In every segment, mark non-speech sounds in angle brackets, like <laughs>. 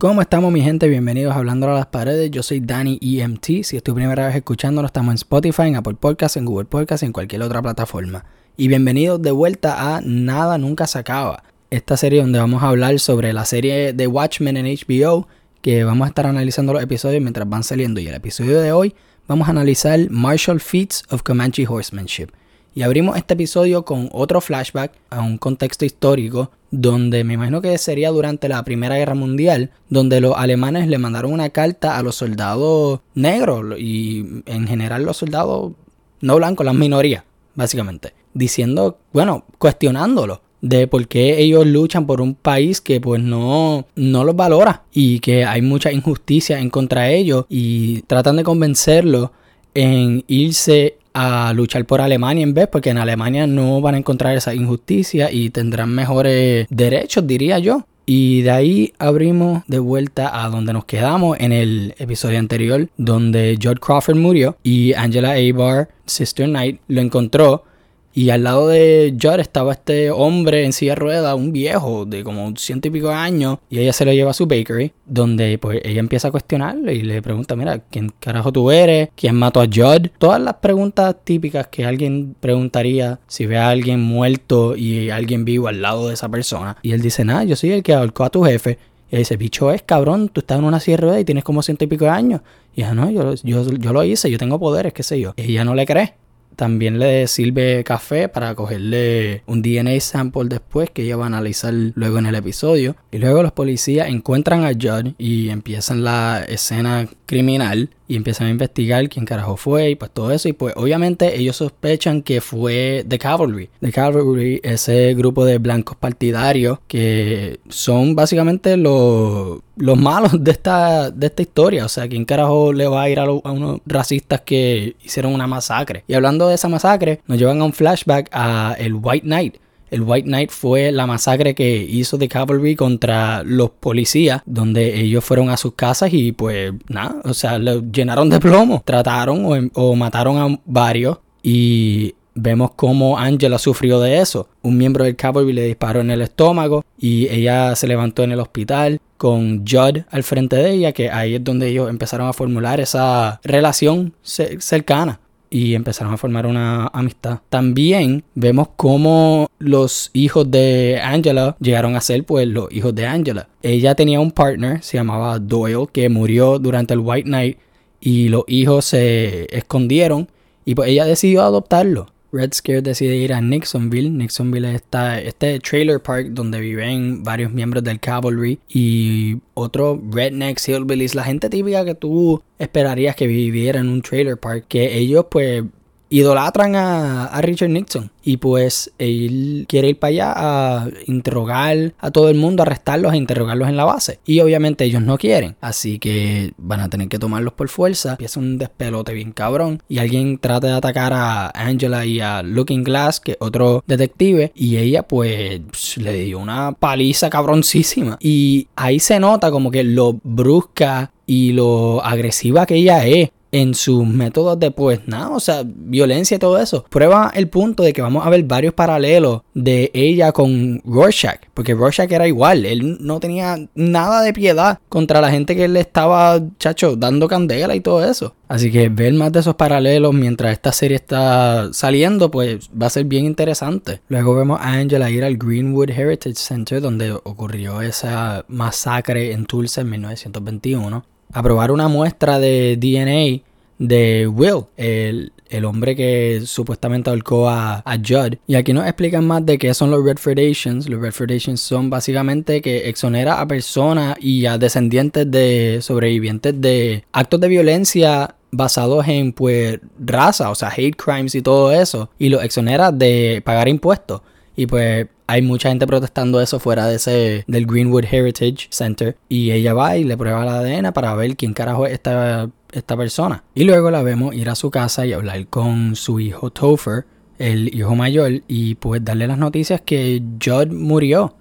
¿Cómo estamos mi gente? Bienvenidos a Hablando a las Paredes. Yo soy Danny EMT. Si es tu primera vez escuchándolo, estamos en Spotify, en Apple Podcasts, en Google Podcasts, en cualquier otra plataforma. Y bienvenidos de vuelta a Nada Nunca Se Acaba. Esta serie donde vamos a hablar sobre la serie de Watchmen en HBO, que vamos a estar analizando los episodios mientras van saliendo. Y el episodio de hoy vamos a analizar Martial Feats of Comanche Horsemanship. Y abrimos este episodio con otro flashback a un contexto histórico donde me imagino que sería durante la Primera Guerra Mundial, donde los alemanes le mandaron una carta a los soldados negros y en general los soldados no blancos, las minorías, básicamente, diciendo, bueno, cuestionándolo de por qué ellos luchan por un país que pues no, no los valora y que hay mucha injusticia en contra de ellos y tratan de convencerlos en irse a luchar por Alemania en vez, porque en Alemania no van a encontrar esa injusticia y tendrán mejores derechos, diría yo. Y de ahí abrimos de vuelta a donde nos quedamos en el episodio anterior, donde George Crawford murió y Angela Abar, Sister Knight, lo encontró y al lado de Judd estaba este hombre en silla de rueda, un viejo de como ciento y pico de años, y ella se lo lleva a su bakery, donde pues ella empieza a cuestionarle y le pregunta, mira, ¿quién carajo tú eres? ¿Quién mató a Judd? Todas las preguntas típicas que alguien preguntaría si ve a alguien muerto y alguien vivo al lado de esa persona. Y él dice, nada, yo soy el que ahorcó a tu jefe. Y dice, bicho es, cabrón, tú estás en una silla de rueda y tienes como ciento y pico de años. Y ella, no, yo, yo, yo lo hice, yo tengo poderes, qué sé yo. Y ella no le cree. También le sirve café para cogerle un DNA sample después que ella va a analizar luego en el episodio. Y luego los policías encuentran a Judd y empiezan la escena criminal y empiezan a investigar quién carajo fue y pues todo eso y pues obviamente ellos sospechan que fue The Cavalry. The Cavalry, ese grupo de blancos partidarios que son básicamente los, los malos de esta, de esta historia. O sea, quién carajo le va a ir a, a unos racistas que hicieron una masacre. Y hablando de esa masacre, nos llevan a un flashback a el White Knight. El White Knight fue la masacre que hizo The Cavalry contra los policías, donde ellos fueron a sus casas y pues nada, o sea, lo llenaron de plomo, trataron o, o mataron a varios y vemos cómo Angela sufrió de eso. Un miembro del Cavalry le disparó en el estómago y ella se levantó en el hospital con Judd al frente de ella, que ahí es donde ellos empezaron a formular esa relación cercana y empezaron a formar una amistad. También vemos cómo los hijos de Angela llegaron a ser pues los hijos de Angela. Ella tenía un partner, se llamaba Doyle, que murió durante el White Night y los hijos se escondieron y pues ella decidió adoptarlo. Red Scare decide ir a Nixonville. Nixonville está este trailer park donde viven varios miembros del Cavalry y otro rednecks, hillbillies, la gente típica que tú esperarías que viviera en un trailer park, que ellos pues idolatran a, Richard Nixon. Y pues él quiere ir para allá a interrogar a todo el mundo, arrestarlos e interrogarlos en la base. Y obviamente ellos no quieren. Así que van a tener que tomarlos por fuerza. Empieza un despelote bien cabrón. Y alguien trata de atacar a Angela y a Looking Glass, que es otro detective. Y ella pues le dio una paliza cabroncísima. Y ahí se nota como que lo brusca y lo agresiva que ella es en sus métodos de pues nada, o sea, violencia y todo eso. Prueba el punto de que vamos a ver varios paralelos de ella con Rorschach, porque Rorschach era igual, él no tenía nada de piedad contra la gente que le estaba, chacho, dando candela y todo eso. Así que ver más de esos paralelos mientras esta serie está saliendo, pues va a ser bien interesante. Luego vemos a Angela ir al Greenwood Heritage Center, donde ocurrió esa masacre en Tulsa en 1921 a probar una muestra de DNA de Will, el, hombre que supuestamente ahorcó a, a, Judd. Y aquí nos explican más de qué son los Redfordations. Los Redfordations son básicamente que exonera a personas y a descendientes de sobrevivientes de actos de violencia basados en pues raza, o sea, hate crimes y todo eso, y los exonera de pagar impuestos. Y pues hay mucha gente protestando eso fuera de ese del Greenwood Heritage Center y ella va y le prueba la ADN para ver quién carajo es esta, esta persona. Y luego la vemos ir a su casa y hablar con su hijo Topher, el hijo mayor, y pues darle las noticias que Judd murió.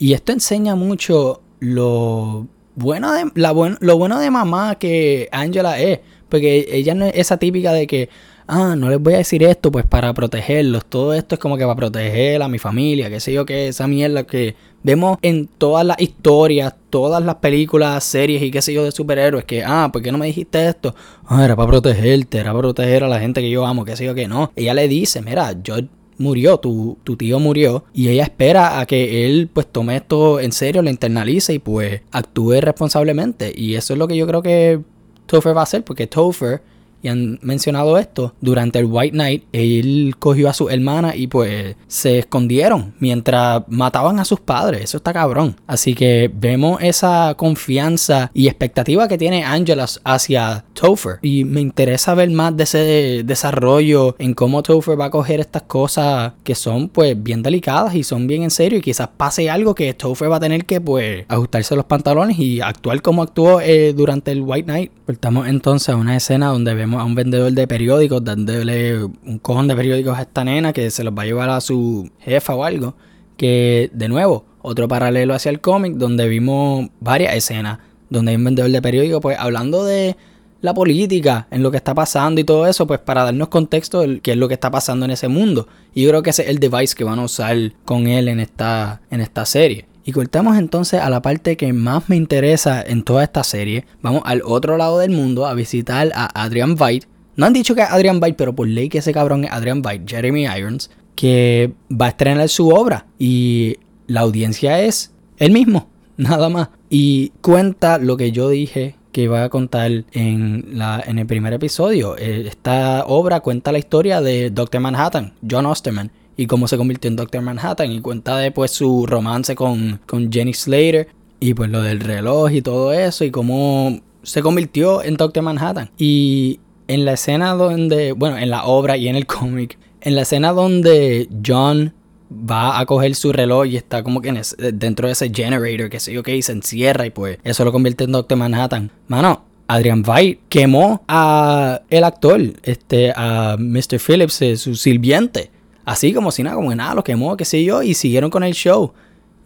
Y esto enseña mucho lo bueno de, la lo bueno de mamá que Angela es. Porque ella no es esa típica de que, ah, no les voy a decir esto pues para protegerlos, todo esto es como que para proteger a mi familia, qué sé yo, que esa mierda que vemos en todas las historias, todas las películas, series y qué sé yo de superhéroes, que, ah, ¿por qué no me dijiste esto? Ah, era para protegerte, era para proteger a la gente que yo amo, qué sé yo, que no. Ella le dice, mira, yo murió, tu, tu, tío murió, y ella espera a que él pues tome esto en serio, lo internalice y pues actúe responsablemente. Y eso es lo que yo creo que Topher va a hacer, porque Topher y han mencionado esto, durante el White Night, él cogió a su hermana y pues se escondieron mientras mataban a sus padres. Eso está cabrón. Así que vemos esa confianza y expectativa que tiene Angela hacia Topher. Y me interesa ver más de ese desarrollo en cómo Topher va a coger estas cosas que son pues bien delicadas y son bien en serio. Y quizás pase algo que Topher va a tener que pues ajustarse los pantalones y actuar como actuó eh, durante el White Night. Estamos entonces a una escena donde vemos a un vendedor de periódicos dándole un cojón de periódicos a esta nena que se los va a llevar a su jefa o algo. Que de nuevo, otro paralelo hacia el cómic donde vimos varias escenas donde hay un vendedor de periódicos pues hablando de la política, en lo que está pasando y todo eso, pues para darnos contexto de qué es lo que está pasando en ese mundo. Y yo creo que ese es el device que van a usar con él en esta, en esta serie. Y cortamos entonces a la parte que más me interesa en toda esta serie. Vamos al otro lado del mundo a visitar a Adrian Veidt. No han dicho que es Adrian Veidt, pero por ley que ese cabrón es Adrian Veidt, Jeremy Irons, que va a estrenar su obra. Y la audiencia es él mismo, <laughs> nada más. Y cuenta lo que yo dije que iba a contar en, la, en el primer episodio. Eh, esta obra cuenta la historia de Dr. Manhattan, John Osterman, y cómo se convirtió en Doctor Manhattan y cuenta después su romance con, con Jenny Slater y pues lo del reloj y todo eso y cómo se convirtió en Doctor Manhattan. Y en la escena donde, bueno, en la obra y en el <laughs> cómic, en la escena donde John va a coger su reloj y está como que dentro de ese generator, que sé yo, que se encierra y pues eso lo convierte en Doctor Manhattan. Mano, Adrian Veidt quemó a el actor, este, a Mr. Phillips, eh, su sirviente. Así como si nada, como que nada, lo quemó, qué sé yo, y siguieron con el show.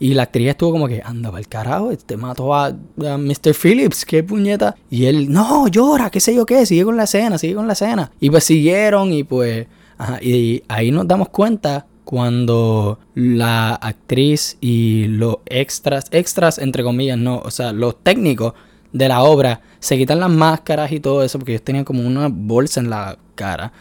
Y la actriz estuvo como que, anda para el carajo, este mató a, Mr. Phillips, qué puñeta. Y él, no, llora, qué sé yo qué, sigue con la escena, sigue con la escena. Y pues siguieron y pues, ajá, y ahí nos damos cuenta cuando la actriz y los extras, extras entre comillas, no, o sea, los técnicos de la obra se quitan las máscaras y todo eso porque ellos tenían como una bolsa en la cara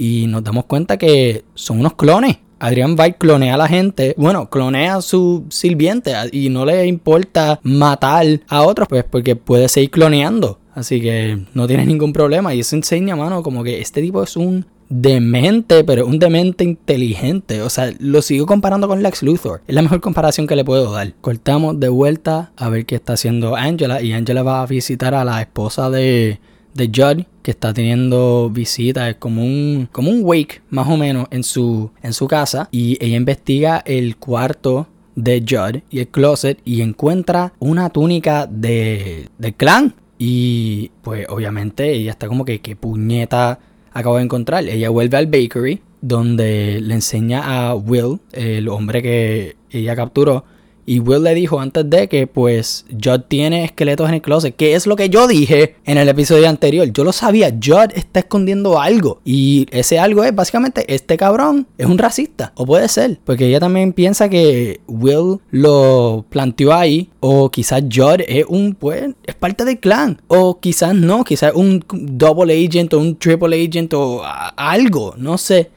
y nos damos cuenta que son unos clones. Adrian Veidt clonea a la gente, bueno, clonea a su sirviente y no le importa matar a otros, pues porque puede seguir cloneando. Así que no tiene ningún problema. Y eso enseña, mano, como que este tipo es un demente, pero un demente inteligente. O sea, lo sigo comparando con Lex Luthor. Es la mejor comparación que le puedo dar. Cortamos de vuelta a ver qué está haciendo Angela. Y Angela va a visitar a la esposa de, de Judd, que está teniendo visitas, es como un, como un wake más o menos en su, en su casa. Y ella investiga el cuarto de Judd y el closet y encuentra una túnica de, del clan. Y pues obviamente ella está como que, ¿qué puñeta acabo de encontrar? Ella vuelve al bakery donde le enseña a Will, el hombre que ella capturó, y Will le dijo antes de que pues Judd tiene esqueletos en el closet, que es lo que yo dije en el episodio anterior. Yo lo sabía, Judd está escondiendo algo. Y ese algo es básicamente este cabrón es un racista. O puede ser, porque ella también piensa que Will lo planteó ahí. O quizás Judd es un, pues, es parte del clan. O quizás no, quizás un double agent o un triple agent o algo, no sé.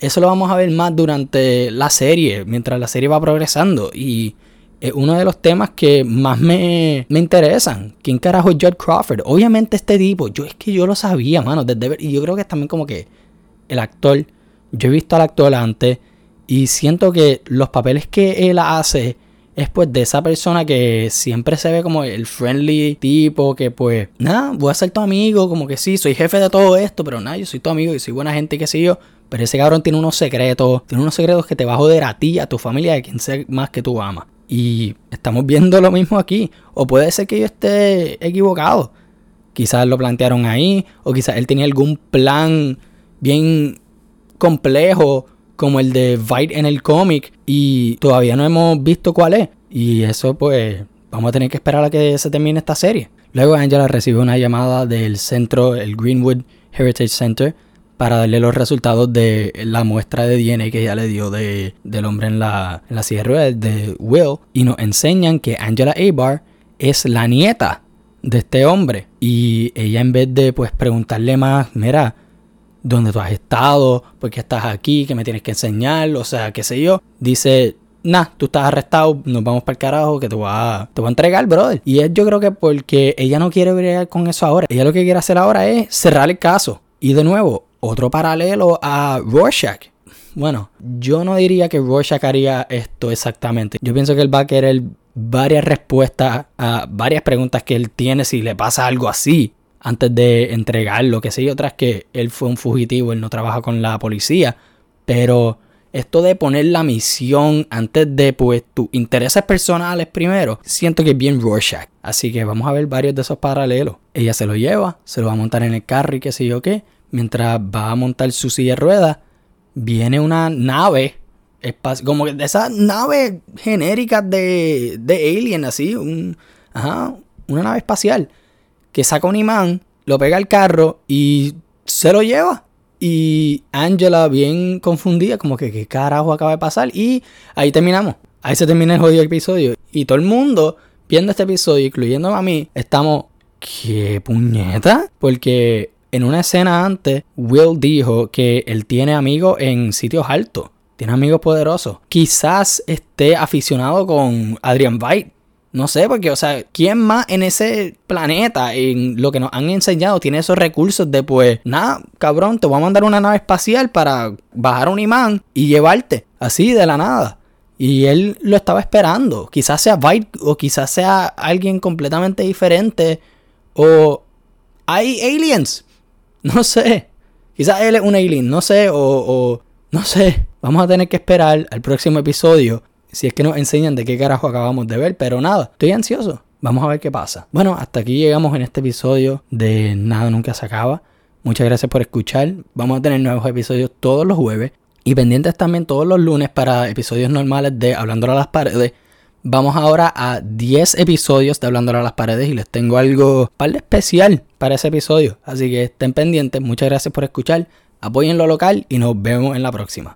Eso lo vamos a ver más durante la serie, mientras la serie va progresando. Y es uno de los temas que más me, me interesan. ¿Quién carajo es Judd Crawford? Obviamente este tipo, yo es que yo lo sabía, mano, y yo creo que es también como que el actor, yo he visto al actor antes y siento que los papeles que él hace es pues de esa persona que siempre se ve como el friendly tipo que pues, nada, voy a ser tu amigo, como que sí, soy jefe de todo esto, pero nada, yo soy tu amigo y soy buena gente y qué sé yo. Pero ese cabrón tiene unos secretos, tiene unos secretos que te va a joder a ti, a tu familia, a quien sea más que tú amas. Y estamos viendo lo mismo aquí. O puede ser que yo esté equivocado. Quizás lo plantearon ahí. O quizás él tenía algún plan bien complejo como el de Vite en el cómic. Y todavía no hemos visto cuál es. Y eso pues vamos a tener que esperar a que se termine esta serie. Luego Angela recibe una llamada del centro, el Greenwood Heritage Center, para darle los resultados de la muestra de DNA que ella le dio de, del hombre en la, en la silla de Will. Y nos enseñan que Angela Abar es la nieta de este hombre. Y ella en vez de pues preguntarle más, mira, ¿dónde tú has estado? ¿Por qué estás aquí? ¿Qué me tienes que enseñar? O sea, qué sé yo. Dice, nah, tú estás arrestado, nos vamos para el carajo, que te voy a, te voy a entregar, brother. Y es yo creo que porque ella no quiere bregar con eso ahora. Ella lo que quiere hacer ahora es cerrar el caso. Y de nuevo, otro paralelo a Rorschach. Bueno, yo no diría que Rorschach haría esto exactamente. Yo pienso que él va a querer varias respuestas a varias preguntas que él tiene si le pasa algo así antes de entregarlo, que sé yo, tras que él fue un fugitivo, él no trabaja con la policía, pero esto de poner la misión antes de pues tus intereses personales primero, siento que es bien Rorschach. Así que vamos a ver varios de esos paralelos. Ella se lo lleva, se lo va a montar en el carro y qué sé yo qué. Mientras va a montar su silla de ruedas, viene una nave, como de esas naves genéricas de, de Alien, así, un, ajá, una nave espacial, que saca un imán, lo pega al carro y se lo lleva. Y Angela, bien confundida, como que qué carajo acaba de pasar. Y ahí terminamos. Ahí se termina el jodido episodio. Y todo el mundo viendo este episodio, incluyendo a mí, estamos. ¿Qué puñeta? Porque en una escena antes, Will dijo que él tiene amigos en sitios altos. Tiene amigos poderosos. Quizás esté aficionado con Adrian White. No sé, porque, o sea, ¿quién más en ese planeta, en lo que nos han enseñado, tiene esos recursos de, pues, nada, cabrón, te voy a mandar una nave espacial para bajar un imán y llevarte, así, de la nada? Y él lo estaba esperando. Quizás sea Byte o quizás sea alguien completamente diferente. O hay aliens. <laughs> No sé. Quizás él es un alien, no sé. O, o no sé. Vamos a tener que esperar al próximo episodio si es que nos enseñan de qué carajo acabamos de ver, pero nada, estoy ansioso. Vamos a ver qué pasa. Bueno, hasta aquí llegamos en este episodio de Nada Nunca se acaba. Muchas gracias por escuchar. Vamos a tener nuevos episodios todos los jueves. Y pendientes también todos los lunes para episodios normales de Hablando a las Paredes. Vamos ahora a 10 episodios de Hablando a las Paredes y les tengo algo par especial para ese episodio. Así que estén pendientes. Muchas gracias por escuchar. Apoyen lo local y nos vemos en la próxima.